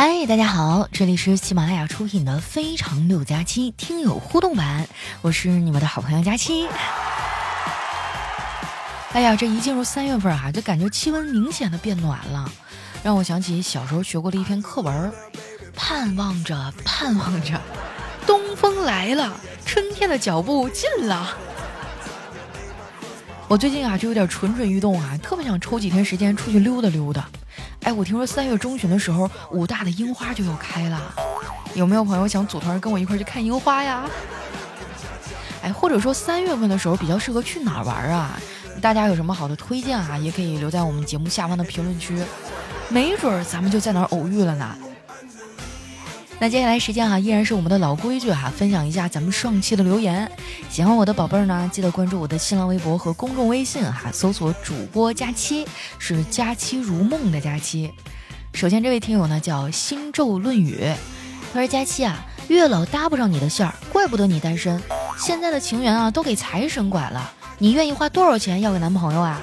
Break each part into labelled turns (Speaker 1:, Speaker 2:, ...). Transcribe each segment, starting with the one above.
Speaker 1: 嗨，大家好，这里是喜马拉雅出品的《非常六加七》听友互动版，我是你们的好朋友佳期。哎呀，这一进入三月份啊，就感觉气温明显的变暖了，让我想起小时候学过的一篇课文：盼望着，盼望着，东风来了，春天的脚步近了。我最近啊，就有点蠢蠢欲动啊，特别想抽几天时间出去溜达溜达。哎，我听说三月中旬的时候，武大的樱花就要开了，有没有朋友想组团跟我一块去看樱花呀？哎，或者说三月份的时候比较适合去哪儿玩啊？大家有什么好的推荐啊？也可以留在我们节目下方的评论区，没准儿咱们就在哪儿偶遇了呢。那接下来时间哈，依然是我们的老规矩哈，分享一下咱们上期的留言。喜欢我的宝贝儿呢，记得关注我的新浪微博和公众微信哈，搜索主播佳期，是佳期如梦的佳期。首先这位听友呢叫星咒论语，他说佳期啊，月老搭不上你的线儿，怪不得你单身。现在的情缘啊都给财神管了，你愿意花多少钱要个男朋友啊？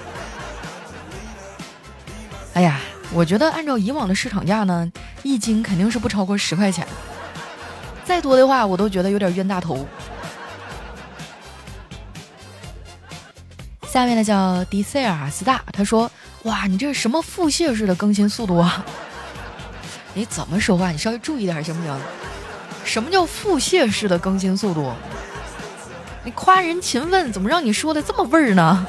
Speaker 1: 哎呀，我觉得按照以往的市场价呢。一斤肯定是不超过十块钱，再多的话我都觉得有点冤大头。下面呢叫迪塞尔斯大，他说：“哇，你这是什么腹泻式的更新速度啊？你怎么说话？你稍微注意点行不行？什么叫腹泻式的更新速度？你夸人勤奋，怎么让你说的这么味儿呢？”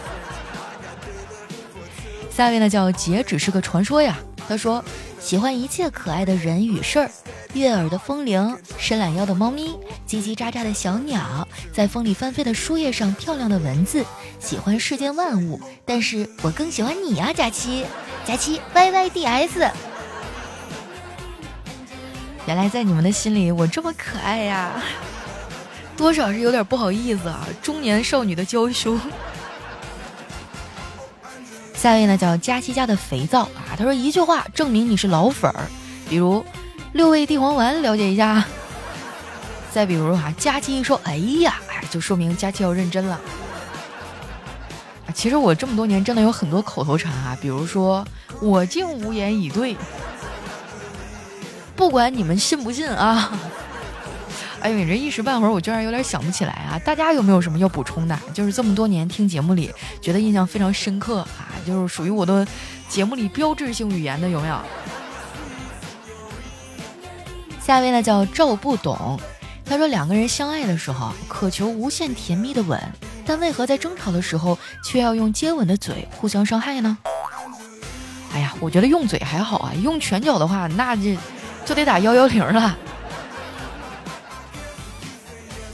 Speaker 1: 下面呢叫姐只是个传说呀，他说。喜欢一切可爱的人与事儿，悦耳的风铃，伸懒腰的猫咪，叽叽喳喳的小鸟，在风里翻飞的树叶上漂亮的文字。喜欢世间万物，但是我更喜欢你啊，佳期，佳期 Y Y D S。原来在你们的心里我这么可爱呀，多少是有点不好意思啊，中年少女的娇羞。下一位呢叫佳期家的肥皂啊，他说一句话证明你是老粉儿，比如六味地黄丸了解一下，再比如啊佳期一说哎呀，哎就说明佳期要认真了。啊其实我这么多年真的有很多口头禅啊，比如说我竟无言以对，不管你们信不信啊。哎呦，你这一时半会儿我居然有点想不起来啊！大家有没有什么要补充的？就是这么多年听节目里，觉得印象非常深刻啊，就是属于我的节目里标志性语言的有没有？下一位呢叫赵不懂，他说两个人相爱的时候渴求无限甜蜜的吻，但为何在争吵的时候却要用接吻的嘴互相伤害呢？哎呀，我觉得用嘴还好啊，用拳脚的话那就就得打幺幺零了。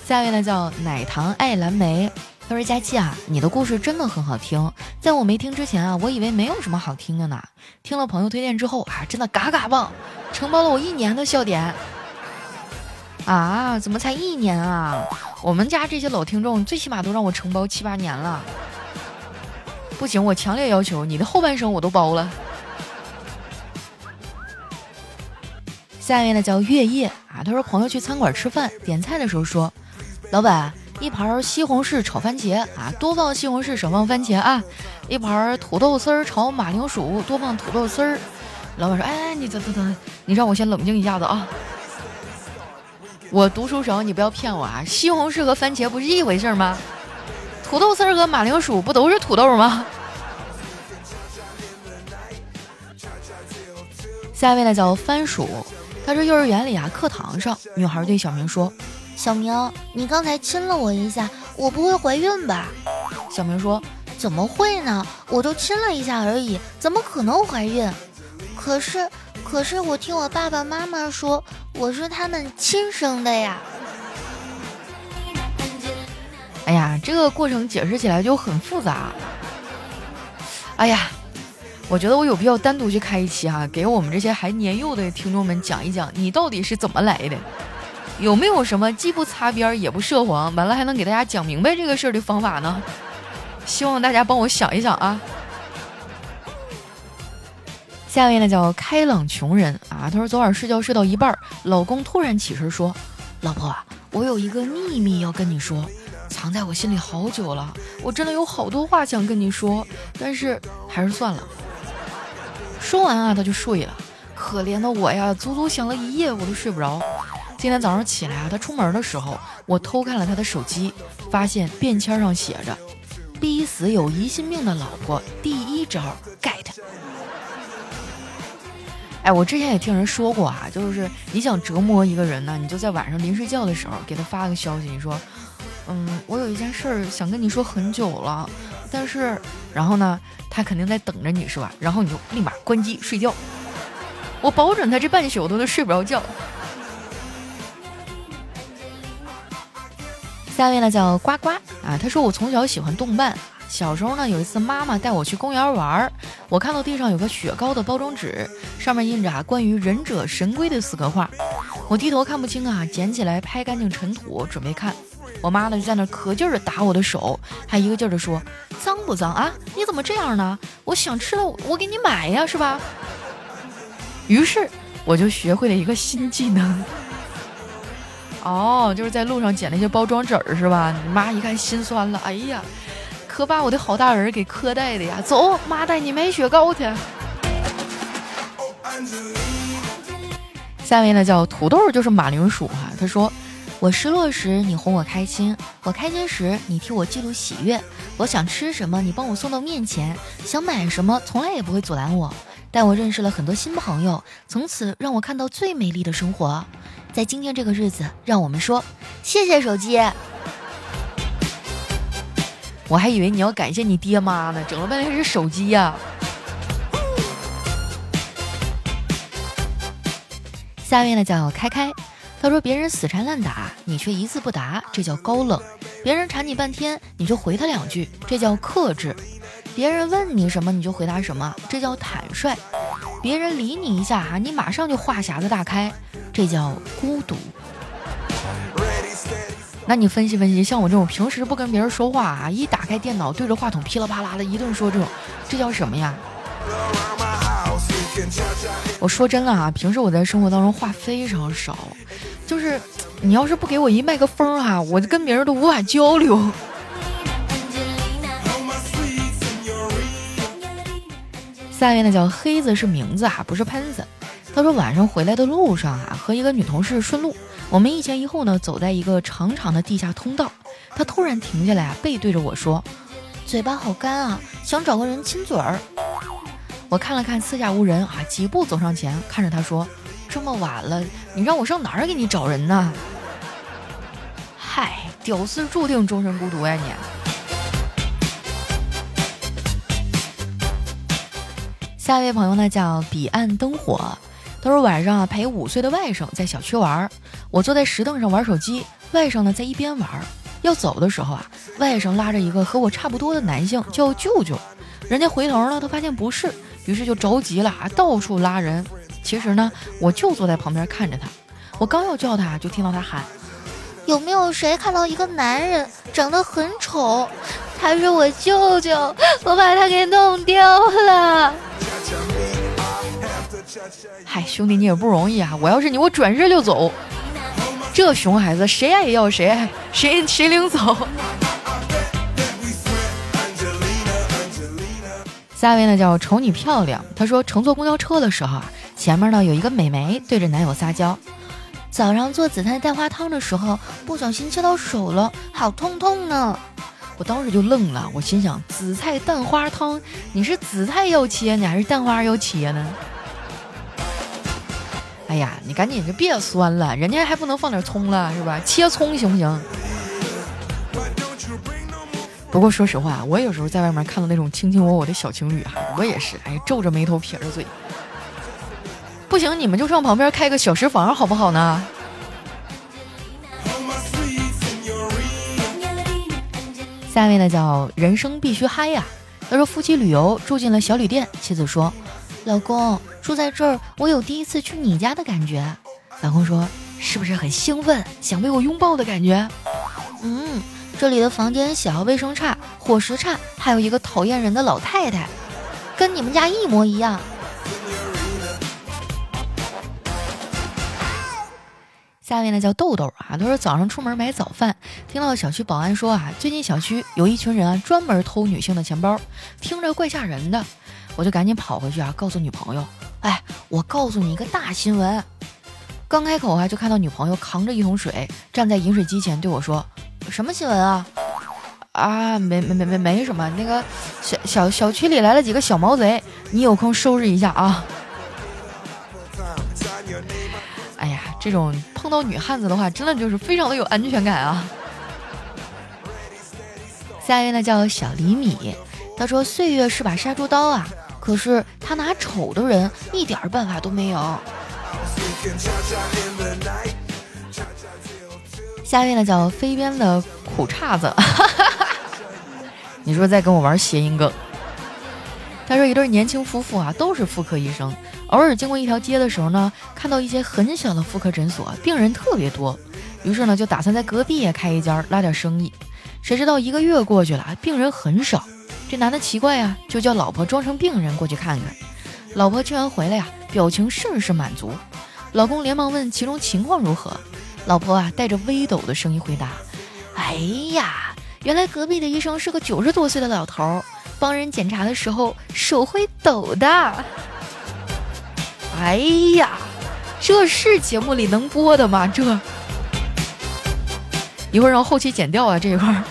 Speaker 1: 下一位呢叫奶糖爱蓝莓，他说：“佳期啊，你的故事真的很好听，在我没听之前啊，我以为没有什么好听的呢。听了朋友推荐之后啊，真的嘎嘎棒，承包了我一年的笑点。啊，怎么才一年啊？我们家这些老听众最起码都让我承包七八年了。不行，我强烈要求你的后半生我都包了。”下一位呢叫月夜啊，他说朋友去餐馆吃饭，点菜的时候说。老板，一盘西红柿炒番茄啊，多放西红柿，少放番茄啊。一盘土豆丝儿炒马铃薯，多放土豆丝儿。老板说：“哎，你等等等，你让我先冷静一下子啊。我读书少，你不要骗我啊。西红柿和番茄不是一回事吗？土豆丝儿和马铃薯不都是土豆吗？”下一位呢叫番薯，他说幼儿园里啊，课堂上，女孩对小明说。小明，你刚才亲了我一下，我不会怀孕吧？小明说：“怎么会呢？我就亲了一下而已，怎么可能怀孕？可是，可是我听我爸爸妈妈说，我是他们亲生的呀。”哎呀，这个过程解释起来就很复杂。哎呀，我觉得我有必要单独去开一期哈，给我们这些还年幼的听众们讲一讲，你到底是怎么来的。有没有什么既不擦边也不涉黄，完了还能给大家讲明白这个事儿的方法呢？希望大家帮我想一想啊。下一位呢叫开朗穷人啊，他说昨晚睡觉睡到一半，老公突然起身说：“老婆，我有一个秘密要跟你说，藏在我心里好久了，我真的有好多话想跟你说，但是还是算了。”说完啊，他就睡了。可怜的我呀，足足想了一夜，我都睡不着。今天早上起来啊，他出门的时候，我偷看了他的手机，发现便签上写着：“逼死有疑心病的老婆，第一招 get。”哎，我之前也听人说过啊，就是你想折磨一个人呢，你就在晚上临睡觉的时候给他发个消息，你说：“嗯，我有一件事儿想跟你说很久了，但是……”然后呢，他肯定在等着你是吧？然后你就立马关机睡觉。我保准他这半宿都都睡不着觉。下面呢叫呱呱啊，他说我从小喜欢动漫，小时候呢有一次妈妈带我去公园玩儿，我看到地上有个雪糕的包装纸，上面印着啊关于忍者神龟的四格画，我低头看不清啊，捡起来拍干净尘土准备看，我妈呢就在那可劲儿的打我的手，还一个劲儿的说脏不脏啊？你怎么这样呢？我想吃了我给你买呀，是吧？于是我就学会了一个新技能。哦，就是在路上捡那些包装纸儿是吧？你妈一看心酸了，哎呀，可把我的好大人给磕带的呀！走，妈带你买雪糕去。下面呢叫土豆，就是马铃薯哈。他说：“我失落时你哄我开心，我开心时你替我记录喜悦。我想吃什么你帮我送到面前，想买什么从来也不会阻拦我。带我认识了很多新朋友，从此让我看到最美丽的生活。”在今天这个日子，让我们说谢谢手机。我还以为你要感谢你爹妈呢，整了半天是手机呀。下面呢叫开开，他说别人死缠烂打，你却一字不答，这叫高冷；别人缠你半天，你就回他两句，这叫克制；别人问你什么，你就回答什么，这叫坦率；别人理你一下哈，你马上就话匣子大开。这叫孤独。那你分析分析，像我这种平时不跟别人说话啊，一打开电脑对着话筒噼里啪啦的一顿说，这种这叫什么呀？我说真的啊，平时我在生活当中话非常少，就是你要是不给我一麦克风哈，我就跟别人都无法交流。下面呢叫黑子是名字啊，不是喷子。他说晚上回来的路上啊，和一个女同事顺路，我们一前一后呢走在一个长长的地下通道。他突然停下来啊，背对着我说：“嘴巴好干啊，想找个人亲嘴儿。”我看了看四下无人啊，几步走上前，看着他说：“这么晚了，你让我上哪儿给你找人呢？” 嗨，屌丝注定终身孤独呀你。下一位朋友呢叫彼岸灯火。他说晚上啊陪五岁的外甥在小区玩，我坐在石凳上玩手机，外甥呢在一边玩。要走的时候啊，外甥拉着一个和我差不多的男性叫舅舅，人家回头呢，他发现不是，于是就着急了啊，到处拉人。其实呢，我就坐在旁边看着他，我刚要叫他，就听到他喊：“有没有谁看到一个男人长得很丑？他是我舅舅，我把他给弄丢了。”嗨，兄弟，你也不容易啊！我要是你，我转身就走。这熊孩子，谁爱要谁，谁谁领走。下一位呢叫瞅你漂亮，他说乘坐公交车的时候啊，前面呢有一个美眉对着男友撒娇，早上做紫菜蛋花汤的时候不小心切到手了，好痛痛呢。我当时就愣了，我心想紫菜蛋花汤，你是紫菜要切呢，还是蛋花要切呢？哎呀，你赶紧就别酸了，人家还不能放点葱了，是吧？切葱行不行？不过说实话，我有时候在外面看到那种卿卿我我的小情侣哈，我也是，哎，皱着眉头撇着嘴。不行，你们就上旁边开个小食房好不好呢？下面呢叫人生必须嗨呀。他说夫妻旅游住进了小旅店，妻子说：“老公。”住在这儿，我有第一次去你家的感觉。老公说：“是不是很兴奋，想被我拥抱的感觉？”嗯，这里的房间小，卫生差，伙食差，还有一个讨厌人的老太太，跟你们家一模一样。下面呢叫豆豆啊，他说早上出门买早饭，听到小区保安说啊，最近小区有一群人啊，专门偷女性的钱包，听着怪吓人的。我就赶紧跑回去啊，告诉女朋友，哎，我告诉你一个大新闻。刚开口啊，就看到女朋友扛着一桶水站在饮水机前对我说：“什么新闻啊？啊，没没没没没什么。那个小小小区里来了几个小毛贼，你有空收拾一下啊。”哎呀，这种到女汉子的话，真的就是非常的有安全感啊。下一位呢叫小厘米，他说：“岁月是把杀猪刀啊，可是他拿丑的人一点办法都没有。”下一位呢叫飞边的苦叉子，你说在跟我玩谐音梗？他说一对年轻夫妇啊，都是妇科医生，偶尔经过一条街的时候呢，看到一些很小的妇科诊所，病人特别多，于是呢就打算在隔壁也开一家拉点生意。谁知道一个月过去了，病人很少。这男的奇怪呀，就叫老婆装成病人过去看看。老婆听完回来呀，表情甚是满足。老公连忙问其中情况如何，老婆啊带着微抖的声音回答：“哎呀，原来隔壁的医生是个九十多岁的老头，帮人检查的时候手会抖的。”哎呀，这是节目里能播的吗？这一会儿让后期剪掉啊这一块儿。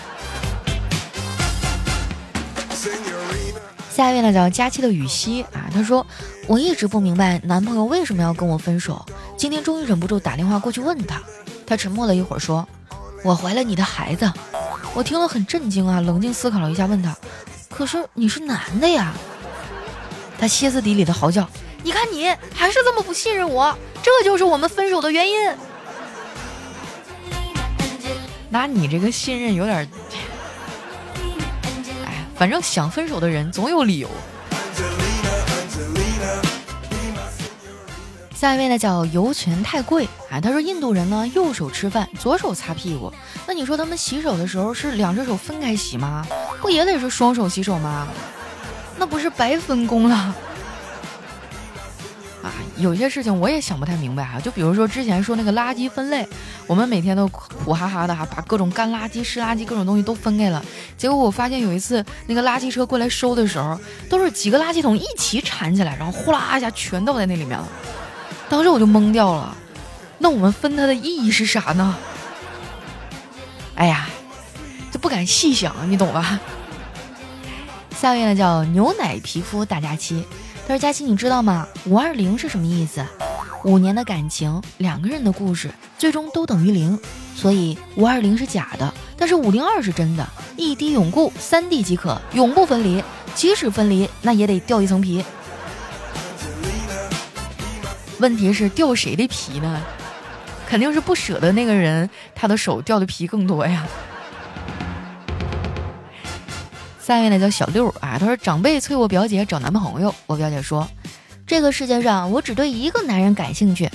Speaker 1: 下一位呢叫佳期的雨熙啊，他说我一直不明白男朋友为什么要跟我分手，今天终于忍不住打电话过去问他，他沉默了一会儿说，我怀了你的孩子。我听了很震惊啊，冷静思考了一下，问他，可是你是男的呀？他歇斯底里的嚎叫，你看你还是这么不信任我，这就是我们分手的原因。那你这个信任有点。哎反正想分手的人总有理由。下一位呢叫油钱太贵啊，他说印度人呢右手吃饭，左手擦屁股。那你说他们洗手的时候是两只手分开洗吗？不也得是双手洗手吗？那不是白分工了？有些事情我也想不太明白哈，就比如说之前说那个垃圾分类，我们每天都苦哈哈的哈，把各种干垃圾、湿垃圾各种东西都分开了。结果我发现有一次那个垃圾车过来收的时候，都是几个垃圾桶一起铲起来，然后呼啦一下全倒在那里面了。当时我就懵掉了，那我们分它的意义是啥呢？哎呀，就不敢细想，你懂吧？下面呢叫牛奶皮肤大假期。他说：“佳琪，你知道吗？五二零是什么意思？五年的感情，两个人的故事，最终都等于零。所以五二零是假的，但是五零二是真的。一滴永固，三滴即可，永不分离。即使分离，那也得掉一层皮。问题是掉谁的皮呢？肯定是不舍得那个人，他的手掉的皮更多呀。”下一位呢叫小六啊，他说长辈催我表姐找男朋友，我表姐说，这个世界上我只对一个男人感兴趣。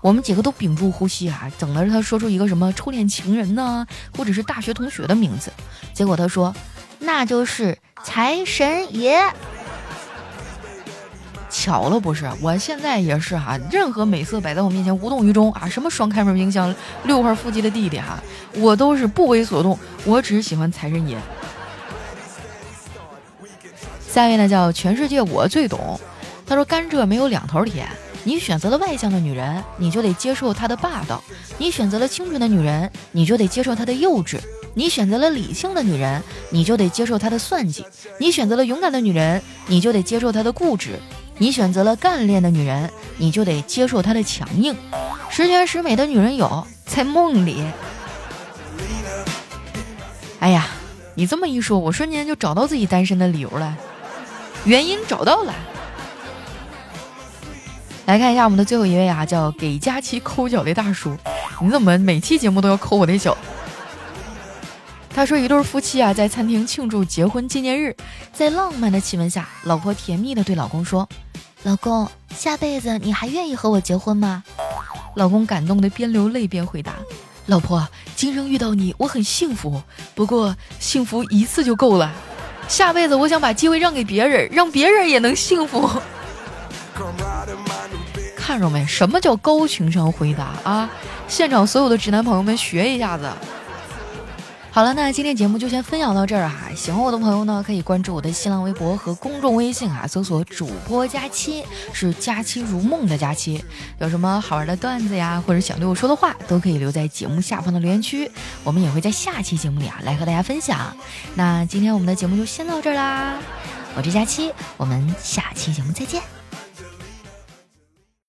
Speaker 1: 我们几个都屏住呼吸啊，等着他说出一个什么初恋情人呢，或者是大学同学的名字。结果他说，那就是财神爷。巧了不是？我现在也是哈，任何美色摆在我面前无动于衷啊，什么双开门冰箱、六块腹肌的弟弟哈，我都是不为所动。我只是喜欢财神爷。下一位呢叫全世界我最懂，他说甘蔗没有两头甜，你选择了外向的女人，你就得接受她的霸道；你选择了清纯的女人，你就得接受她的幼稚；你选择了理性的女人，你就得接受她的算计；你选择了勇敢的女人，你就得接受她的固执；你选择了干练的女人，你就得接受她的强硬。十全十美的女人有在梦里。哎呀，你这么一说，我瞬间就找到自己单身的理由了。原因找到了，来看一下我们的最后一位啊，叫给佳期抠脚的大叔。你怎么每期节目都要抠我的脚？他说，一对夫妻啊，在餐厅庆祝结婚纪念日，在浪漫的气氛下，老婆甜蜜的对老公说：“老公，下辈子你还愿意和我结婚吗？”老公感动的边流泪边回答：“老婆，今生遇到你，我很幸福，不过幸福一次就够了。”下辈子我想把机会让给别人，让别人也能幸福。看着没？什么叫高情商回答啊？现场所有的直男朋友们学一下子。好了，那今天节目就先分享到这儿哈。喜欢我的朋友呢，可以关注我的新浪微博和公众微信啊，搜索“主播佳期”，是“佳期如梦”的佳期。有什么好玩的段子呀，或者想对我说的话，都可以留在节目下方的留言区，我们也会在下期节目里啊来和大家分享。那今天我们的节目就先到这儿啦，我是佳期，我们下期节目再见。